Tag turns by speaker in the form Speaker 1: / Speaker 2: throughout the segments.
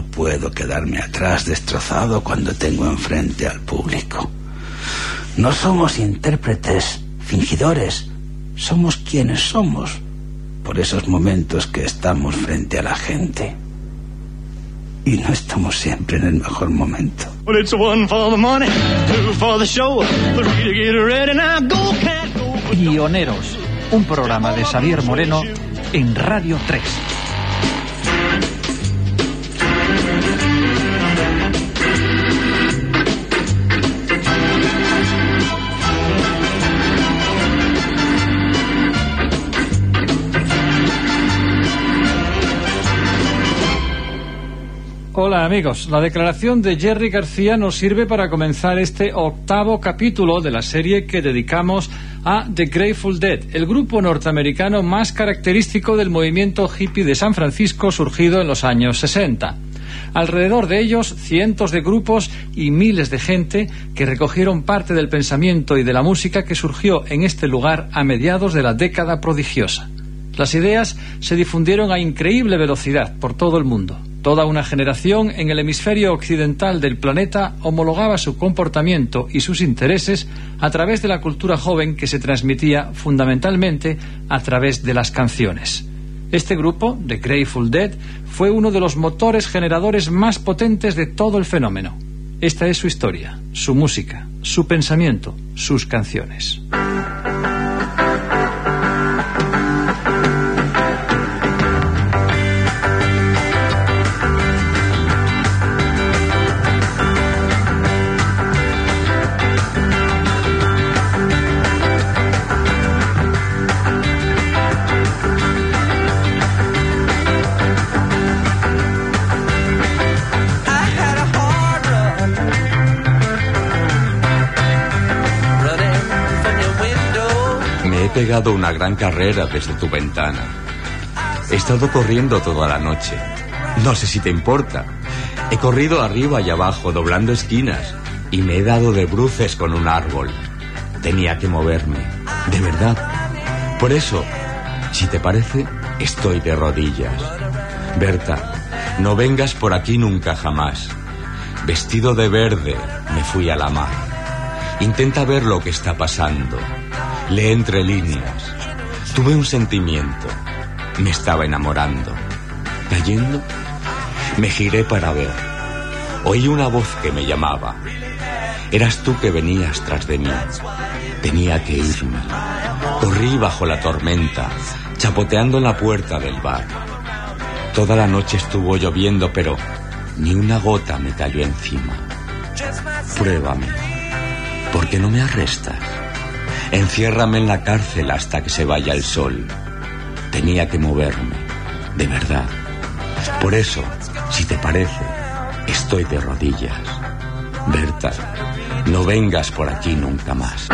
Speaker 1: No puedo quedarme atrás destrozado cuando tengo enfrente al público. No somos intérpretes, fingidores, somos quienes somos, por esos momentos que estamos frente a la gente. Y no estamos siempre en el mejor momento.
Speaker 2: Pioneros, un programa de Xavier Moreno en Radio 3. Hola amigos, la declaración de Jerry García nos sirve para comenzar este octavo capítulo de la serie que dedicamos a The Grateful Dead, el grupo norteamericano más característico del movimiento hippie de San Francisco surgido en los años 60. Alrededor de ellos, cientos de grupos y miles de gente que recogieron parte del pensamiento y de la música que surgió en este lugar a mediados de la década prodigiosa. Las ideas se difundieron a increíble velocidad por todo el mundo. Toda una generación en el hemisferio occidental del planeta homologaba su comportamiento y sus intereses a través de la cultura joven que se transmitía fundamentalmente a través de las canciones. Este grupo, The Grateful Dead, fue uno de los motores generadores más potentes de todo el fenómeno. Esta es su historia, su música, su pensamiento, sus canciones.
Speaker 3: Window.
Speaker 4: Me he pegado una gran carrera desde tu ventana. He estado corriendo toda la noche. No sé si te importa. He corrido arriba y abajo, doblando esquinas, y me he dado de bruces con un árbol. Tenía que moverme, de verdad. Por eso, si te parece, estoy de rodillas. Berta, no vengas por aquí nunca jamás. Vestido de verde, me fui a la mar. Intenta ver lo que está pasando. Lee entre líneas. Tuve un sentimiento. Me estaba enamorando. Cayendo, me giré para ver. Oí una voz que me llamaba. Eras tú que venías tras de mí. Tenía que irme. Corrí bajo la tormenta, chapoteando en la puerta del bar. Toda la noche estuvo lloviendo, pero ni una gota me cayó encima. Pruébame. ¿Por qué no me arrestas? Enciérrame en la cárcel hasta que se vaya el sol. Tenía que moverme, de verdad. Por eso, si te parece, estoy de rodillas. Berta, no vengas por aquí nunca más.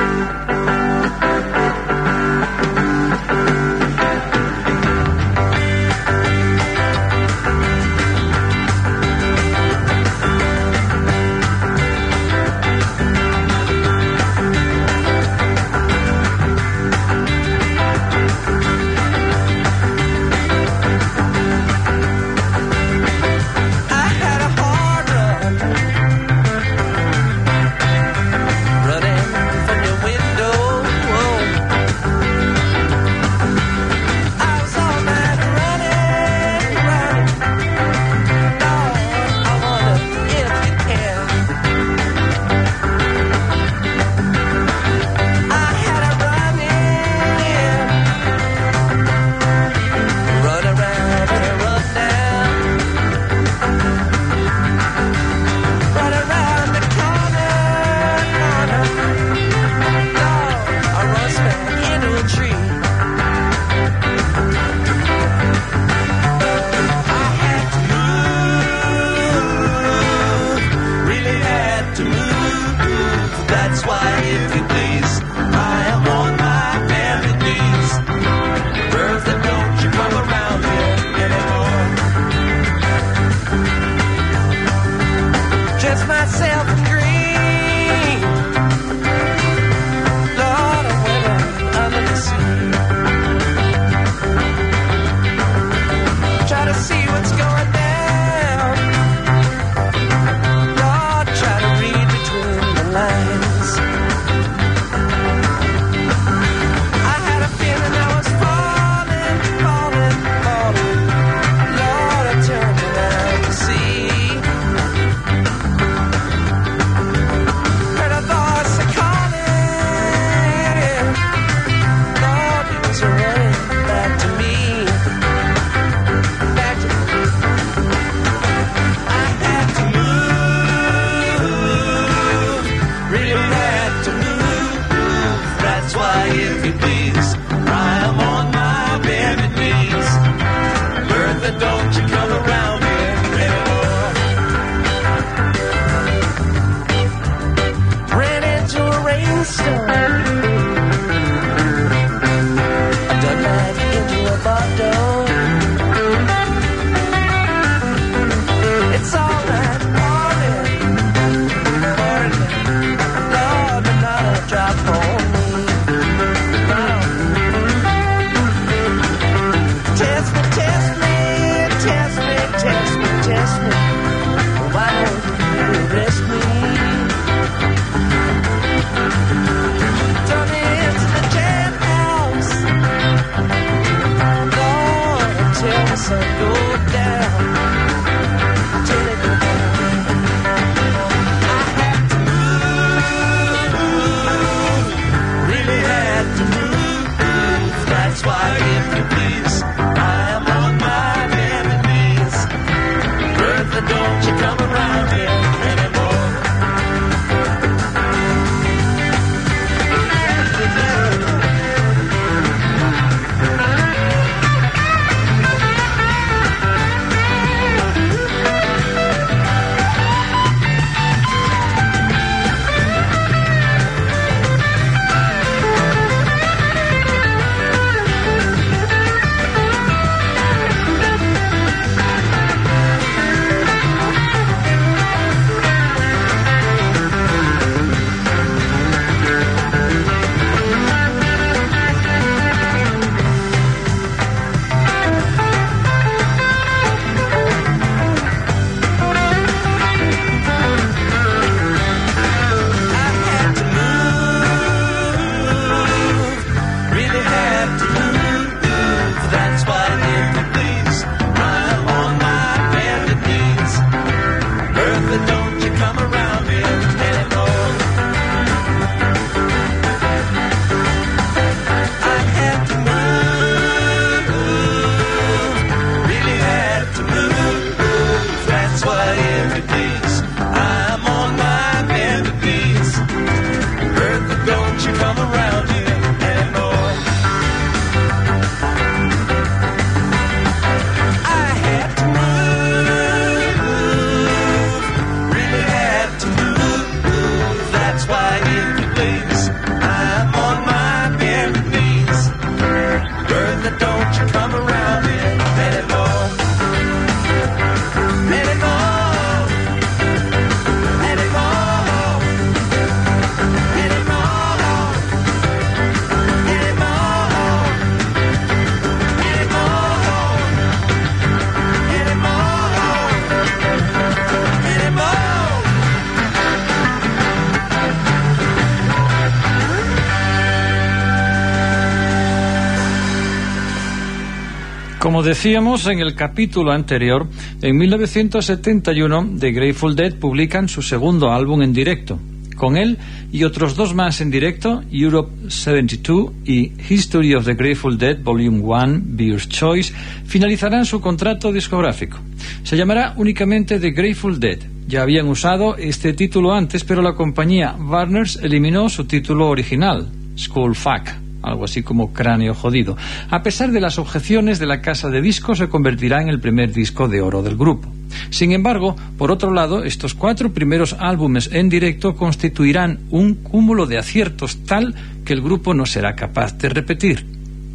Speaker 2: Como decíamos en el capítulo anterior, en 1971 The Grateful Dead publican su segundo álbum en directo. Con él y otros dos más en directo, Europe 72 y History of the Grateful Dead Volume 1, Beer's Choice, finalizarán su contrato discográfico. Se llamará únicamente The Grateful Dead. Ya habían usado este título antes, pero la compañía Warners eliminó su título original, Skull Fuck algo así como cráneo jodido. A pesar de las objeciones de la casa de discos, se convertirá en el primer disco de oro del grupo. Sin embargo, por otro lado, estos cuatro primeros álbumes en directo constituirán un cúmulo de aciertos tal que el grupo no será capaz de repetir.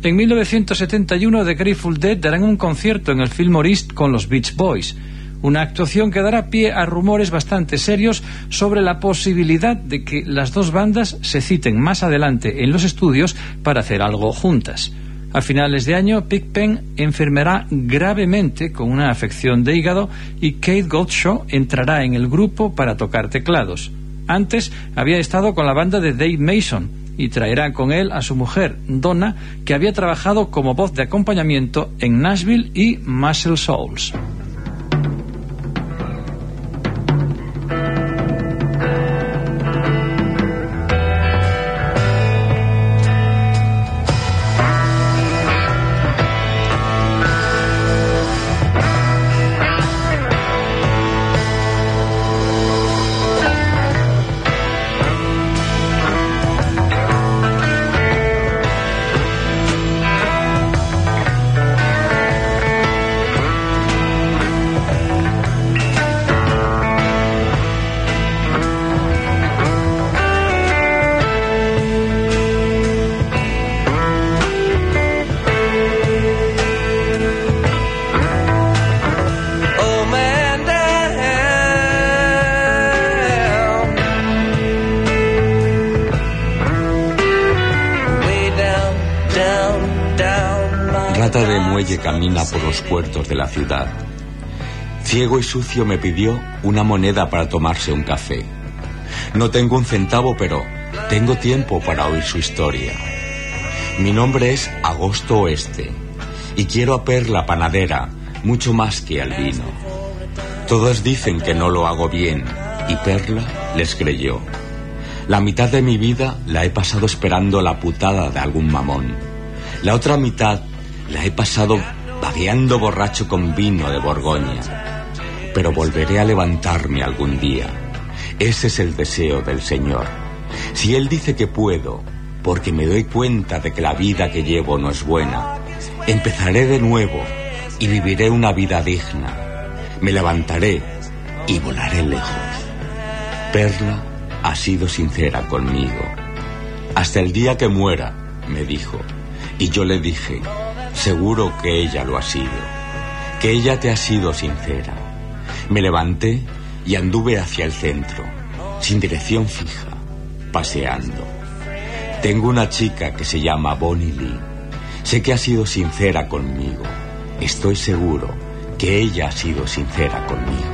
Speaker 2: En 1971, The Grateful Dead darán un concierto en el Fillmore East con los Beach Boys una actuación que dará pie a rumores bastante serios sobre la posibilidad de que las dos bandas se citen más adelante en los estudios para hacer algo juntas. A finales de año, Pigpen enfermará gravemente con una afección de hígado y Kate Goldshall entrará en el grupo para tocar teclados. Antes había estado con la banda de Dave Mason y traerá con él a su mujer, Donna, que había trabajado como voz de acompañamiento en Nashville y Muscle Souls.
Speaker 4: Camina por los puertos de la ciudad. Ciego y sucio me pidió una moneda para tomarse un café. No tengo un centavo, pero tengo tiempo para oír su historia. Mi nombre es Agosto Oeste y quiero a Perla panadera mucho más que al vino. Todos dicen que no lo hago bien y Perla les creyó. La mitad de mi vida la he pasado esperando la putada de algún mamón. La otra mitad la he pasado vagueando borracho con vino de Borgoña. Pero volveré a levantarme algún día. Ese es el deseo del Señor. Si Él dice que puedo, porque me doy cuenta de que la vida que llevo no es buena, empezaré de nuevo y viviré una vida digna. Me levantaré y volaré lejos. Perla ha sido sincera conmigo. Hasta el día que muera, me dijo. Y yo le dije, seguro que ella lo ha sido. Que ella te ha sido sincera. Me levanté y anduve hacia el centro, sin dirección fija, paseando. Tengo una chica que se llama Bonnie Lee. Sé que ha sido sincera conmigo. Estoy seguro que ella ha sido sincera conmigo.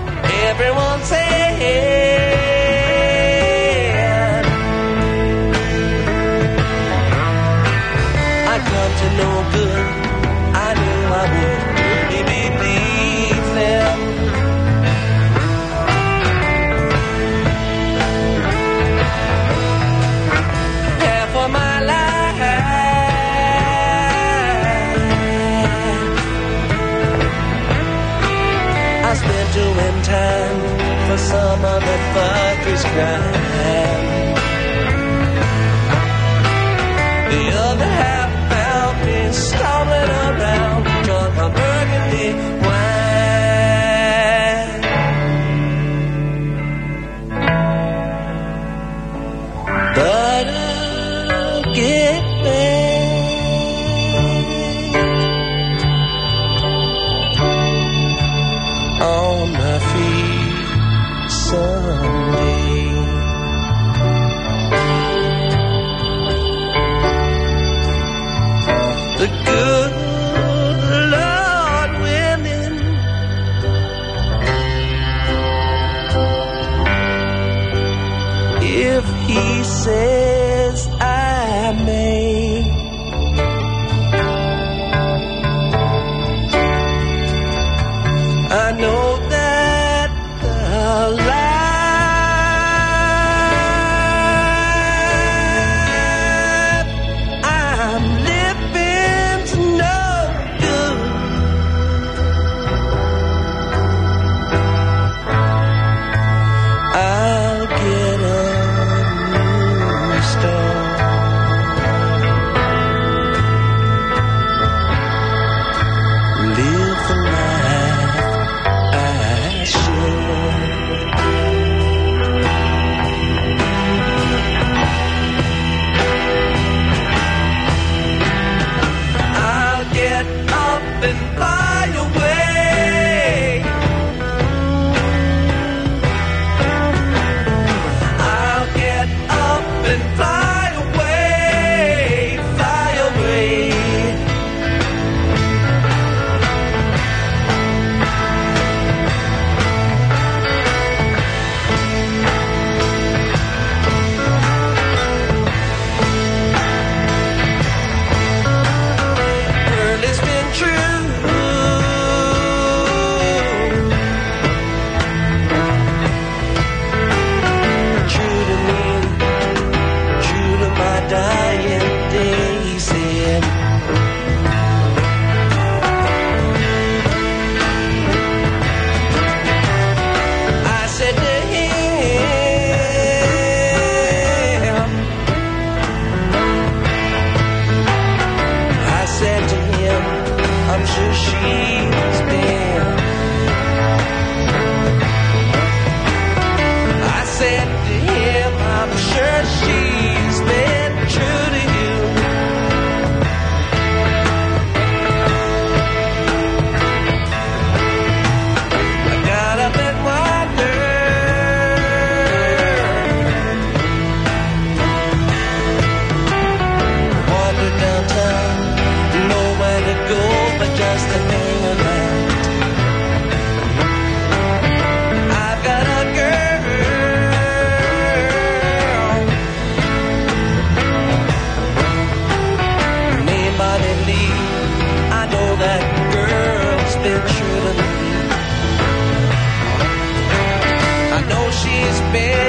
Speaker 3: she's been.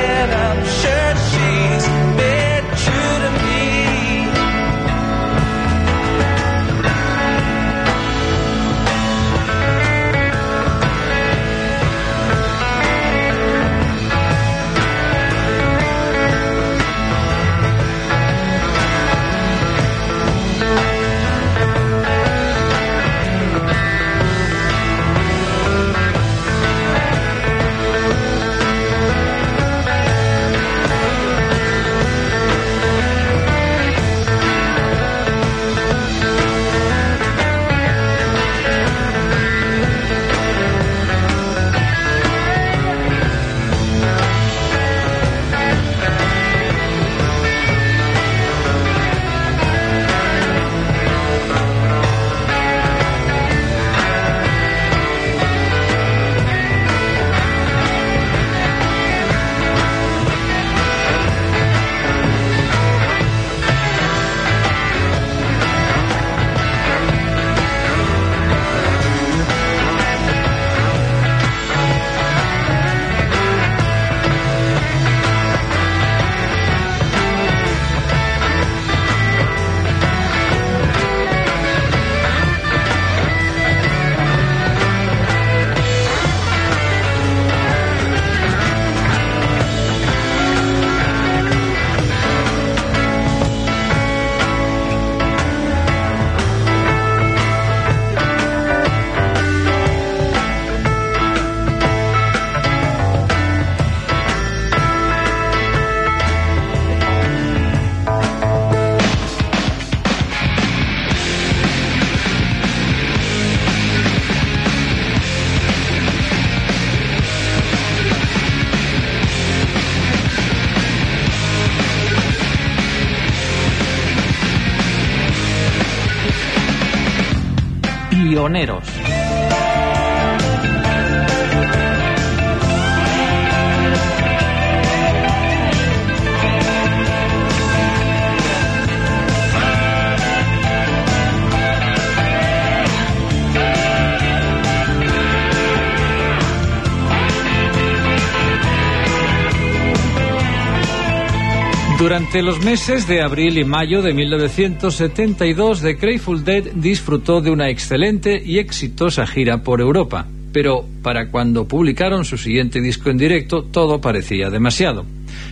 Speaker 2: Teloneros. Durante los meses de abril y mayo de 1972, The Grateful Dead disfrutó de una excelente y exitosa gira por Europa. Pero para cuando publicaron su siguiente disco en directo, todo parecía demasiado.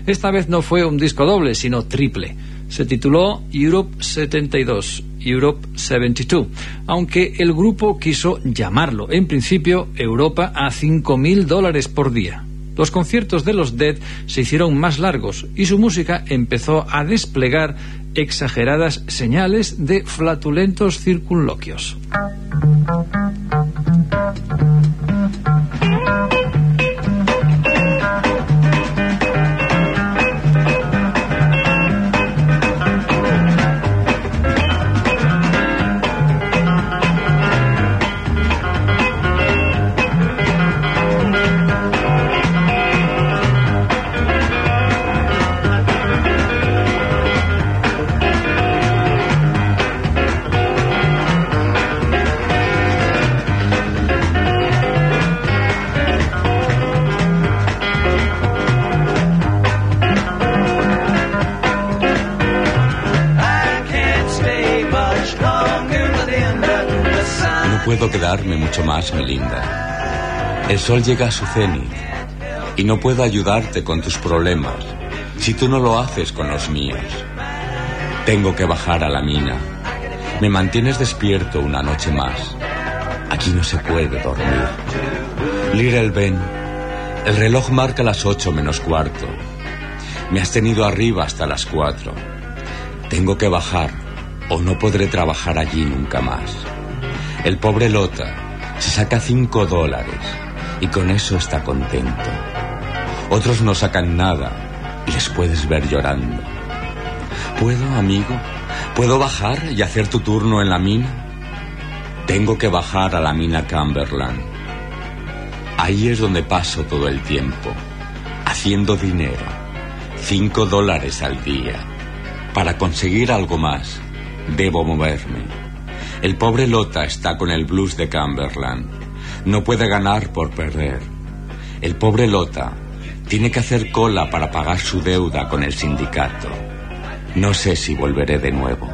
Speaker 2: Esta vez no fue un disco doble, sino triple. Se tituló Europe 72, Europe 72, aunque el grupo quiso llamarlo, en principio, Europa a 5.000 dólares por día. Los conciertos de los Dead se hicieron más largos y su música empezó a desplegar exageradas señales de flatulentos circunloquios.
Speaker 4: Puedo quedarme mucho más, Melinda. El sol llega a su cenit y no puedo ayudarte con tus problemas si tú no lo haces con los míos. Tengo que bajar a la mina. Me mantienes despierto una noche más. Aquí no se puede dormir. Little Ben, el reloj marca las ocho menos cuarto. Me has tenido arriba hasta las cuatro. Tengo que bajar o no podré trabajar allí nunca más. El pobre Lota se saca cinco dólares y con eso está contento. Otros no sacan nada y les puedes ver llorando. ¿Puedo, amigo? ¿Puedo bajar y hacer tu turno en la mina? Tengo que bajar a la mina Cumberland. Ahí es donde paso todo el tiempo, haciendo dinero. Cinco dólares al día. Para conseguir algo más, debo moverme. El pobre Lota está con el blues de Cumberland. No puede ganar por perder. El pobre Lota tiene que hacer cola para pagar su deuda con el sindicato. No sé si volveré de nuevo.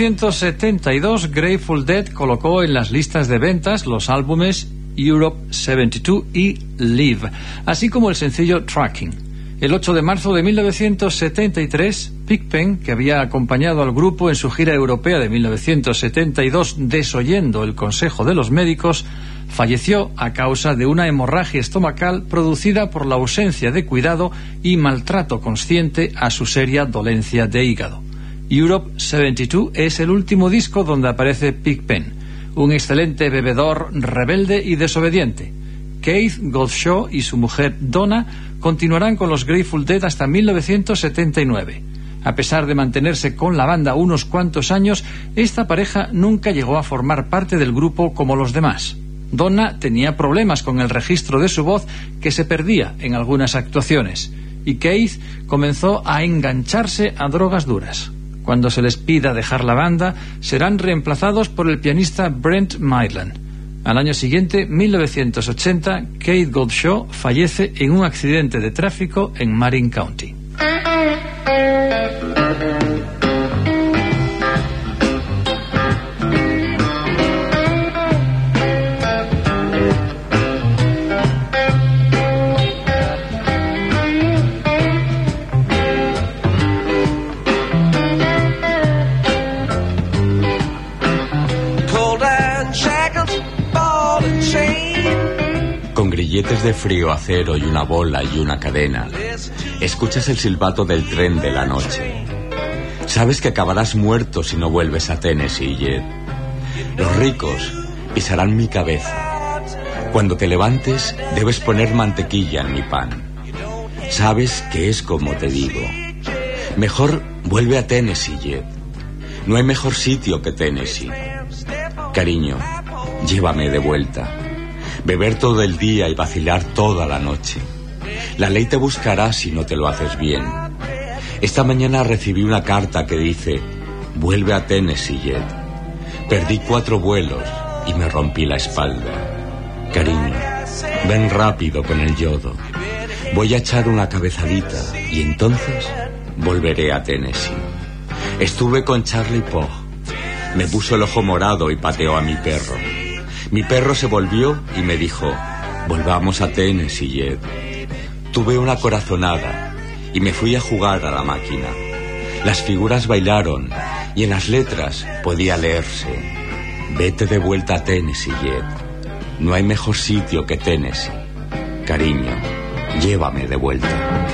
Speaker 2: 1972, Grateful Dead colocó en las listas de ventas los álbumes Europe 72 y Live, así como el sencillo Tracking. El 8 de marzo de 1973, Pigpen, que había acompañado al grupo en su gira europea de 1972 desoyendo el consejo de los médicos, falleció a causa de una hemorragia estomacal producida por la ausencia de cuidado y maltrato consciente a su seria dolencia de hígado. Europe 72 es el último disco donde aparece Pigpen, un excelente bebedor rebelde y desobediente. Keith Goldshore y su mujer Donna continuarán con los Grateful Dead hasta 1979. A pesar de mantenerse con la banda unos cuantos años, esta pareja nunca llegó a formar parte del grupo como los demás. Donna tenía problemas con el registro de su voz que se perdía en algunas actuaciones y Keith comenzó a engancharse a drogas duras. Cuando se les pida dejar la banda, serán reemplazados por el pianista Brent Maitland. Al año siguiente, 1980, Kate Goldshaw fallece en un accidente de tráfico en Marin County.
Speaker 4: De frío, acero y una bola y una cadena, escuchas el silbato del tren de la noche. Sabes que acabarás muerto si no vuelves a Tennessee, Jed. Los ricos pisarán mi cabeza. Cuando te levantes, debes poner mantequilla en mi pan. Sabes que es como te digo. Mejor vuelve a Tennessee, Jed. No hay mejor sitio que Tennessee. Cariño, llévame de vuelta. Beber todo el día y vacilar toda la noche. La ley te buscará si no te lo haces bien. Esta mañana recibí una carta que dice, vuelve a Tennessee, Jed. Perdí cuatro vuelos y me rompí la espalda. Cariño, ven rápido con el yodo. Voy a echar una cabezadita y entonces volveré a Tennessee. Estuve con Charlie Pogg. Me puso el ojo morado y pateó a mi perro. Mi perro se volvió y me dijo, volvamos a Tennessee, Jed. Tuve una corazonada y me fui a jugar a la máquina. Las figuras bailaron y en las letras podía leerse, vete de vuelta a Tennessee, Jed. No hay mejor sitio que Tennessee. Cariño, llévame de vuelta.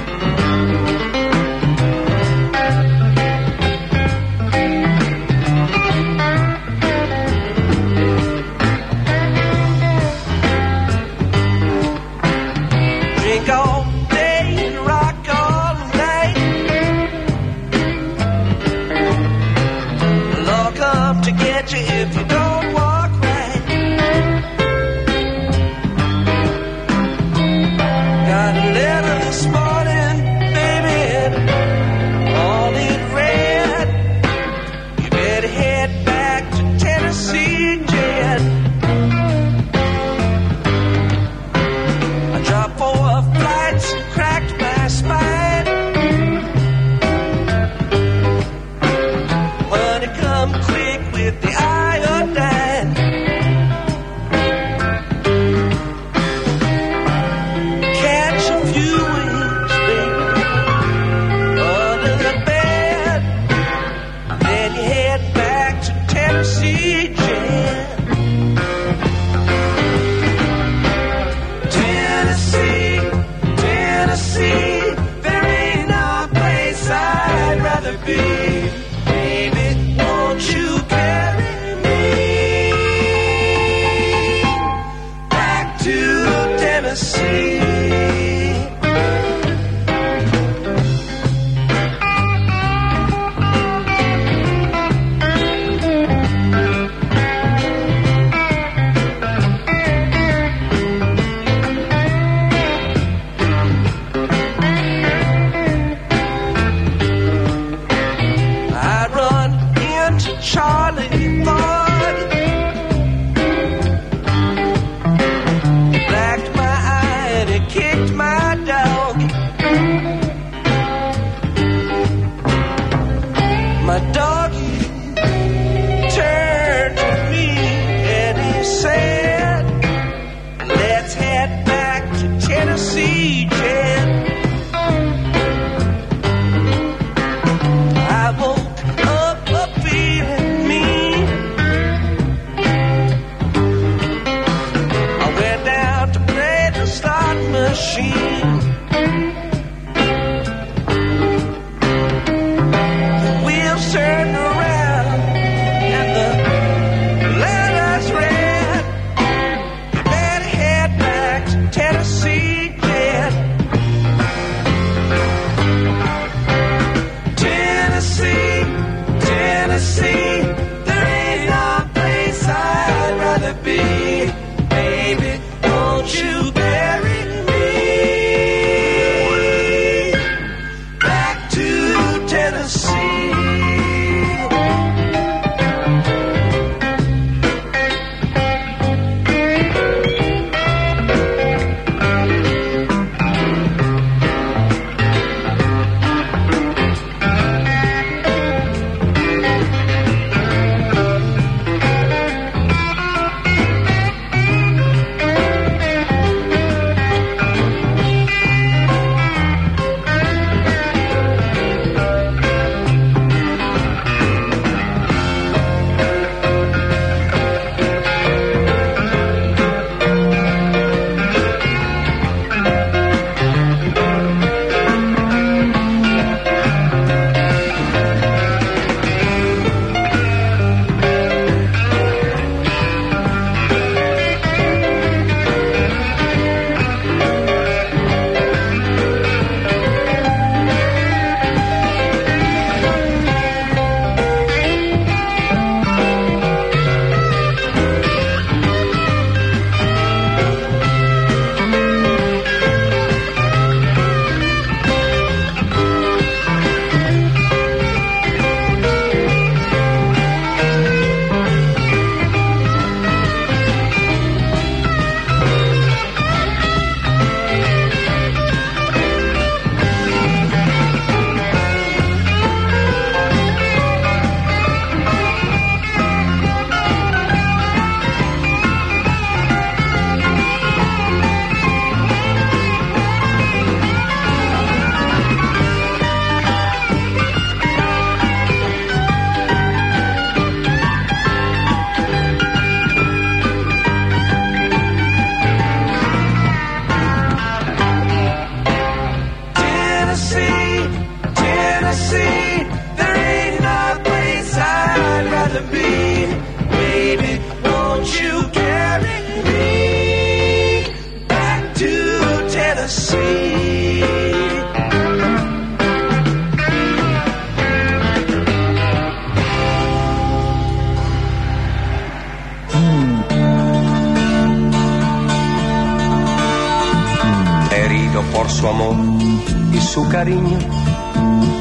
Speaker 5: su cariño,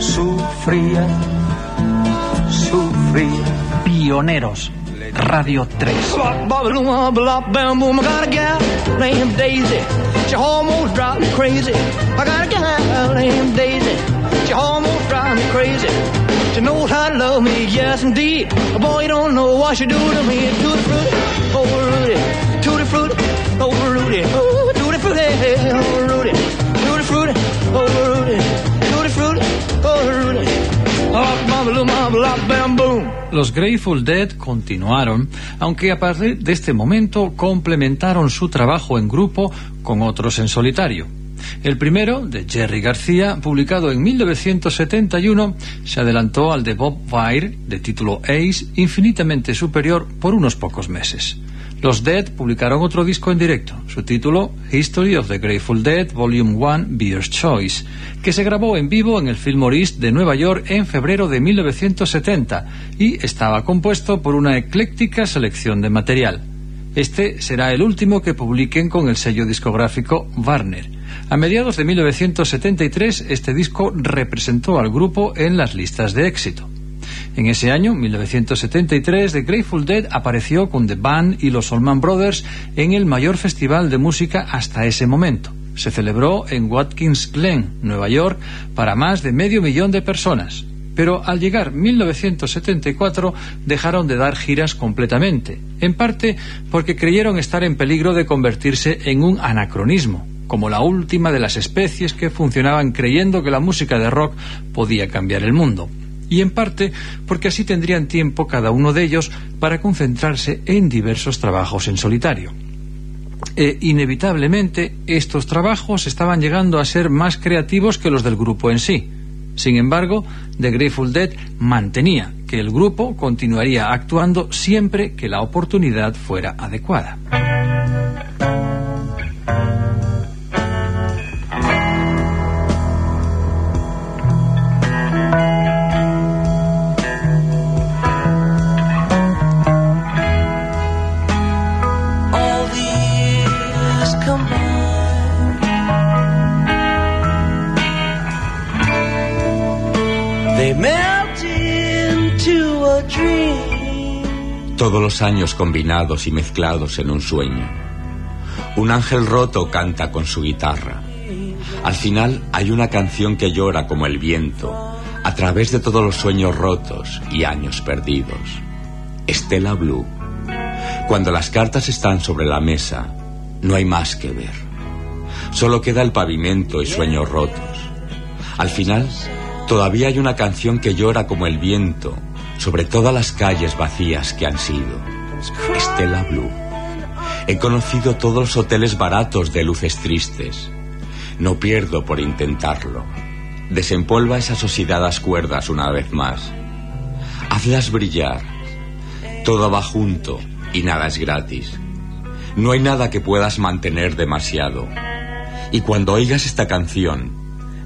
Speaker 5: sufría, sufría.
Speaker 6: Pioneros, Radio 3.
Speaker 7: She knows how to love me, yes indeed. A boy you don't know what she do to me. Tutti frutti, oh Rudy. Tutti frutti, oh Rudy. Tutti frutti, oh Rudy. Tutti frutti, oh Rudy.
Speaker 2: Los Grateful Dead continuaron, aunque a partir de este momento complementaron su trabajo en grupo con otros en solitario. El primero, de Jerry García, publicado en 1971, se adelantó al de Bob Weir, de título Ace, infinitamente superior por unos pocos meses. Los Dead publicaron otro disco en directo, su título History of the Grateful Dead Volume 1 Beer's Choice, que se grabó en vivo en el Fillmore East de Nueva York en febrero de 1970 y estaba compuesto por una ecléctica selección de material. Este será el último que publiquen con el sello discográfico Warner. A mediados de 1973 este disco representó al grupo en las listas de éxito. En ese año, 1973, The Grateful Dead apareció con The Band y los Allman Brothers en el mayor festival de música hasta ese momento. Se celebró en Watkins Glen, Nueva York, para más de medio millón de personas. Pero al llegar 1974 dejaron de dar giras completamente, en parte porque creyeron estar en peligro de convertirse en un anacronismo, como la última de las especies que funcionaban creyendo que la música de rock podía cambiar el mundo y en parte porque así tendrían tiempo cada uno de ellos para concentrarse en diversos trabajos en solitario. E inevitablemente estos trabajos estaban llegando a ser más creativos que los del grupo en sí. Sin embargo, The Grateful Dead mantenía que el grupo continuaría actuando siempre que la oportunidad fuera adecuada.
Speaker 4: Todos los años combinados y mezclados en un sueño. Un ángel roto canta con su guitarra. Al final hay una canción que llora como el viento, a través de todos los sueños rotos y años perdidos. Estela Blue. Cuando las cartas están sobre la mesa, no hay más que ver. Solo queda el pavimento y sueños rotos. Al final, todavía hay una canción que llora como el viento sobre todas las calles vacías que han sido. Estela Blue. He conocido todos los hoteles baratos de luces tristes. No pierdo por intentarlo. Desempolva esas oxidadas cuerdas una vez más. Hazlas brillar. Todo va junto y nada es gratis. No hay nada que puedas mantener demasiado. Y cuando oigas esta canción,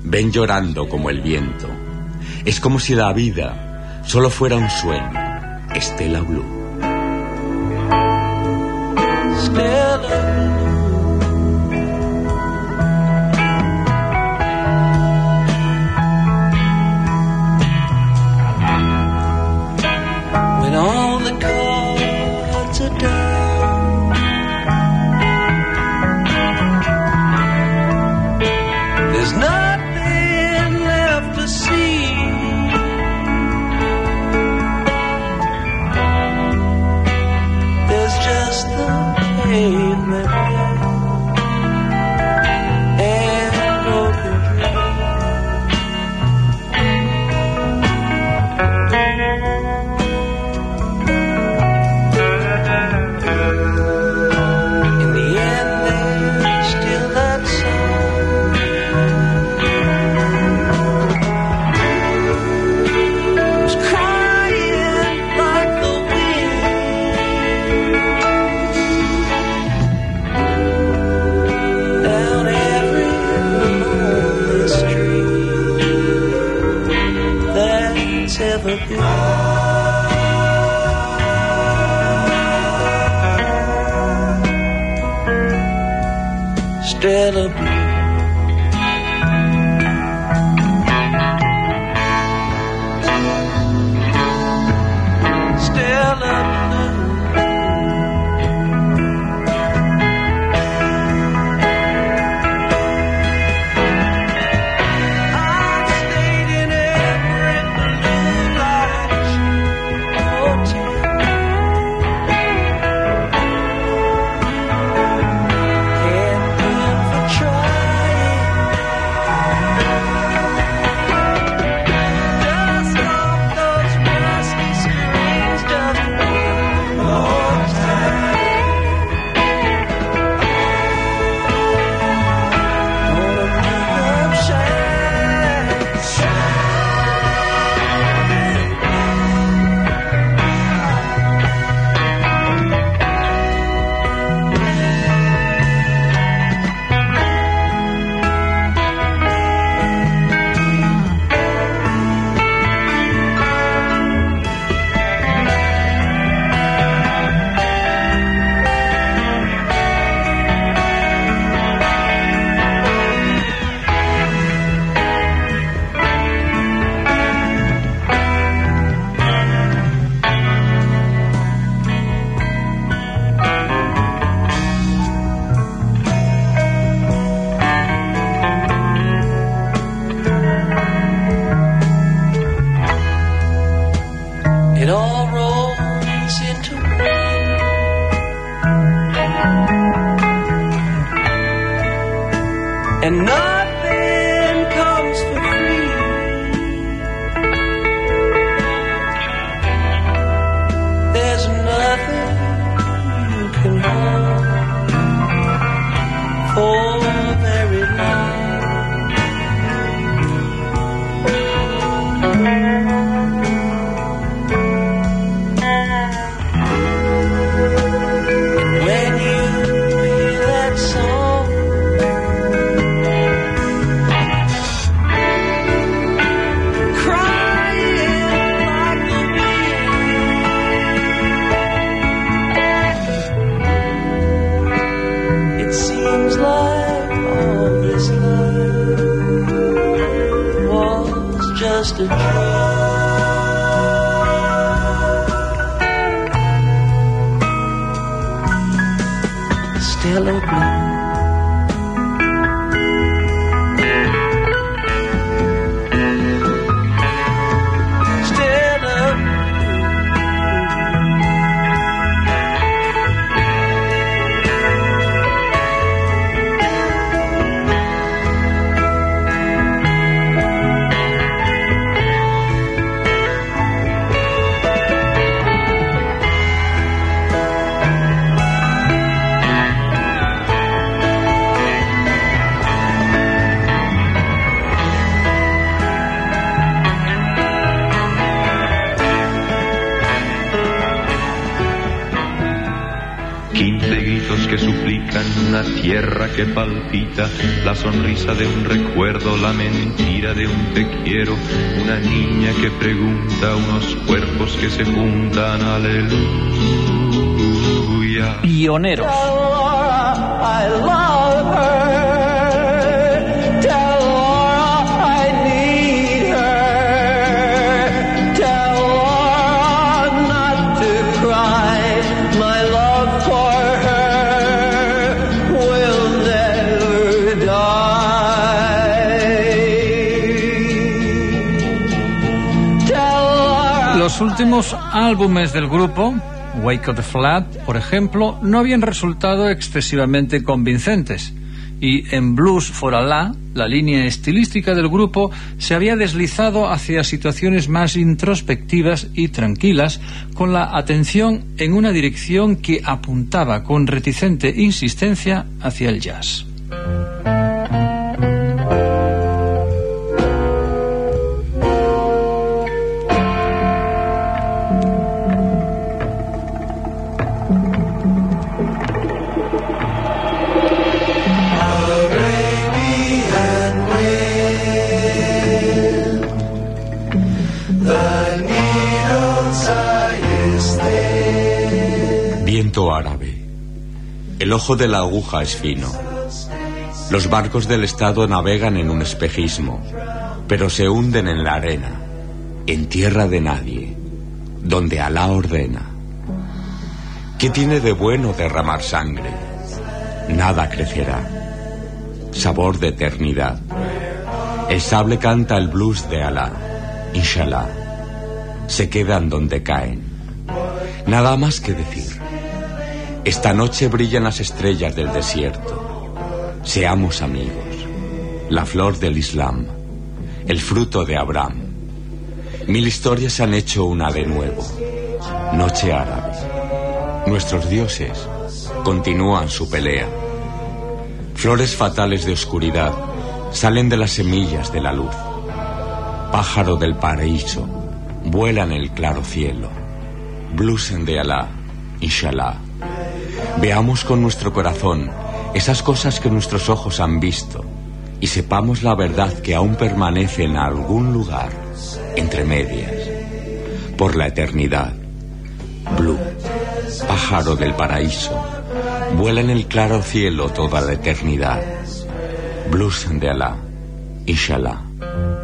Speaker 4: ven llorando como el viento. Es como si la vida solo fuera un sueño. Estela Blue.
Speaker 8: Que palpita, la sonrisa de un recuerdo, la mentira de un te quiero, una niña que pregunta, unos cuerpos que se juntan, aleluya.
Speaker 6: Pioneros.
Speaker 3: I love her.
Speaker 2: Los últimos álbumes del grupo, Wake of the Flat, por ejemplo, no habían resultado excesivamente convincentes. Y en Blues for Allah, la línea estilística del grupo se había deslizado hacia situaciones más introspectivas y tranquilas, con la atención en una dirección que apuntaba con reticente insistencia hacia el jazz.
Speaker 4: El ojo de la aguja es fino. Los barcos del Estado navegan en un espejismo, pero se hunden en la arena, en tierra de nadie, donde Alá ordena. ¿Qué tiene de bueno derramar sangre? Nada crecerá. Sabor de eternidad. El sable canta el blues de Alá. Inshallah. Se quedan donde caen. Nada más que decir. Esta noche brillan las estrellas del desierto. Seamos amigos. La flor del Islam. El fruto de Abraham. Mil historias han hecho una de nuevo. Noche árabe. Nuestros dioses continúan su pelea. Flores fatales de oscuridad salen de las semillas de la luz. Pájaro del paraíso, vuela en el claro cielo. Blusen de Alá, inshallah. Veamos con nuestro corazón esas cosas que nuestros ojos han visto y sepamos la verdad que aún permanece en algún lugar, entre medias, por la eternidad. Blue, pájaro del paraíso, vuela en el claro cielo toda la eternidad. Blusen de Alá, inshallah.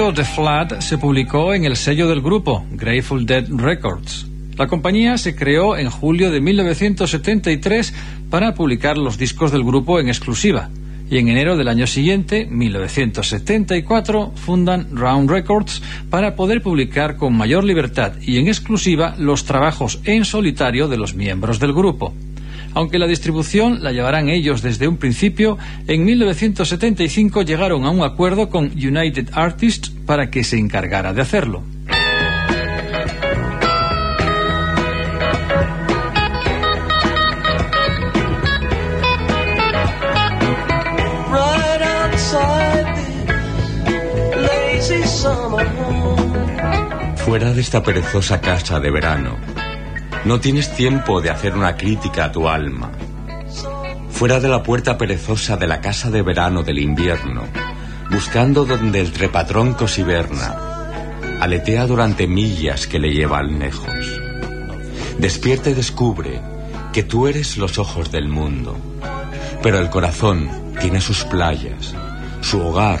Speaker 3: Of the
Speaker 2: Flood se publicó en el sello del grupo, Grateful Dead Records. La compañía se creó en julio de 1973 para publicar los discos del grupo en exclusiva. Y en enero del año siguiente, 1974, fundan Round Records para poder publicar con mayor libertad y en exclusiva los trabajos en solitario de los miembros del grupo. Aunque la distribución la llevarán ellos desde un principio, en 1975 llegaron a un acuerdo con United Artists para que se encargara de hacerlo.
Speaker 4: Fuera de esta perezosa casa de verano, no tienes tiempo de hacer una crítica a tu alma. Fuera de la puerta perezosa de la casa de verano del invierno, buscando donde el trepatroncos hiberna, aletea durante millas que le llevan lejos. Despierta y descubre que tú eres los ojos del mundo, pero el corazón tiene sus playas, su hogar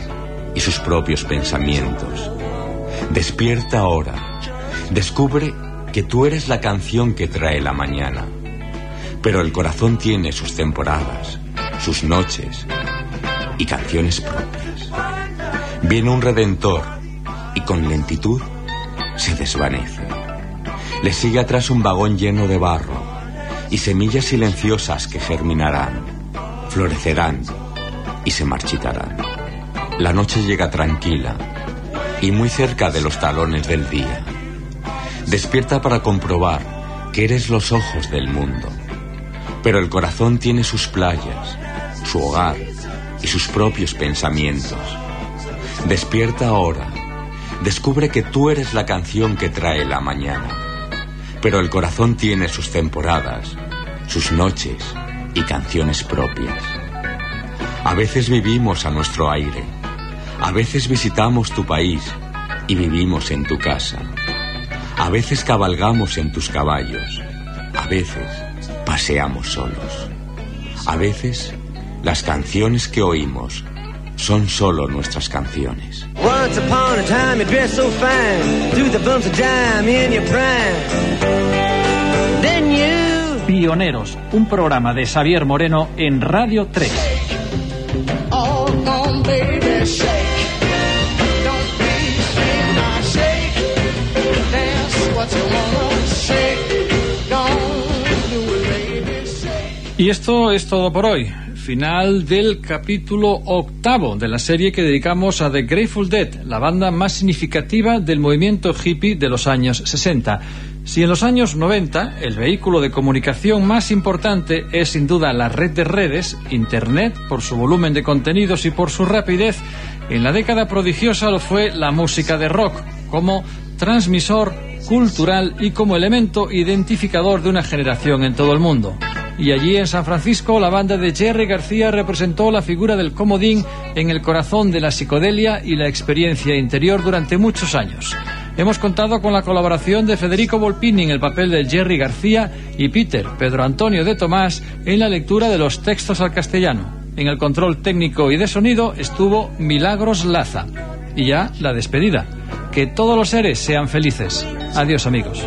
Speaker 4: y sus propios pensamientos. Despierta ahora, descubre que tú eres la canción que trae la mañana, pero el corazón tiene sus temporadas, sus noches y canciones propias. Viene un redentor y con lentitud se desvanece. Le sigue atrás un vagón lleno de barro y semillas silenciosas que germinarán, florecerán y se marchitarán. La noche llega tranquila y muy cerca de los talones del día. Despierta para comprobar que eres los ojos del mundo, pero el corazón tiene sus playas, su hogar y sus propios pensamientos. Despierta ahora, descubre que tú eres la canción que trae la mañana, pero el corazón tiene sus temporadas, sus noches y canciones propias. A veces vivimos a nuestro aire, a veces visitamos tu país y vivimos en tu casa. A veces cabalgamos en tus caballos, a veces paseamos solos. A veces las canciones que oímos son solo nuestras canciones.
Speaker 5: Once upon a time you dressed so fine, the bumps of dime in your prime. Then you
Speaker 2: Pioneros, un programa de Xavier Moreno en Radio 3.
Speaker 9: All gone, baby, shake. Don't be ashamed, now shake. That's what you wanna shake. Don't do it, baby, shake.
Speaker 3: Y esto es todo por hoy. Final del capítulo octavo de la serie que dedicamos a The Grateful Dead, la banda más significativa del movimiento hippie de los años 60. Si en los años 90 el vehículo de comunicación más importante es sin duda la red de redes, Internet, por su volumen de contenidos y por su rapidez, en la década prodigiosa lo fue la música de rock, como transmisor cultural y como elemento identificador de una generación en todo el mundo. Y allí en San Francisco la banda de Jerry García representó la figura del comodín en el corazón de la psicodelia y la experiencia interior durante muchos años. Hemos contado con la colaboración de Federico Volpini en el papel de Jerry García y Peter Pedro Antonio de Tomás en la lectura de los textos al castellano. En el control técnico y de sonido estuvo Milagros Laza. Y ya la despedida. Que todos los seres sean felices. Adiós amigos.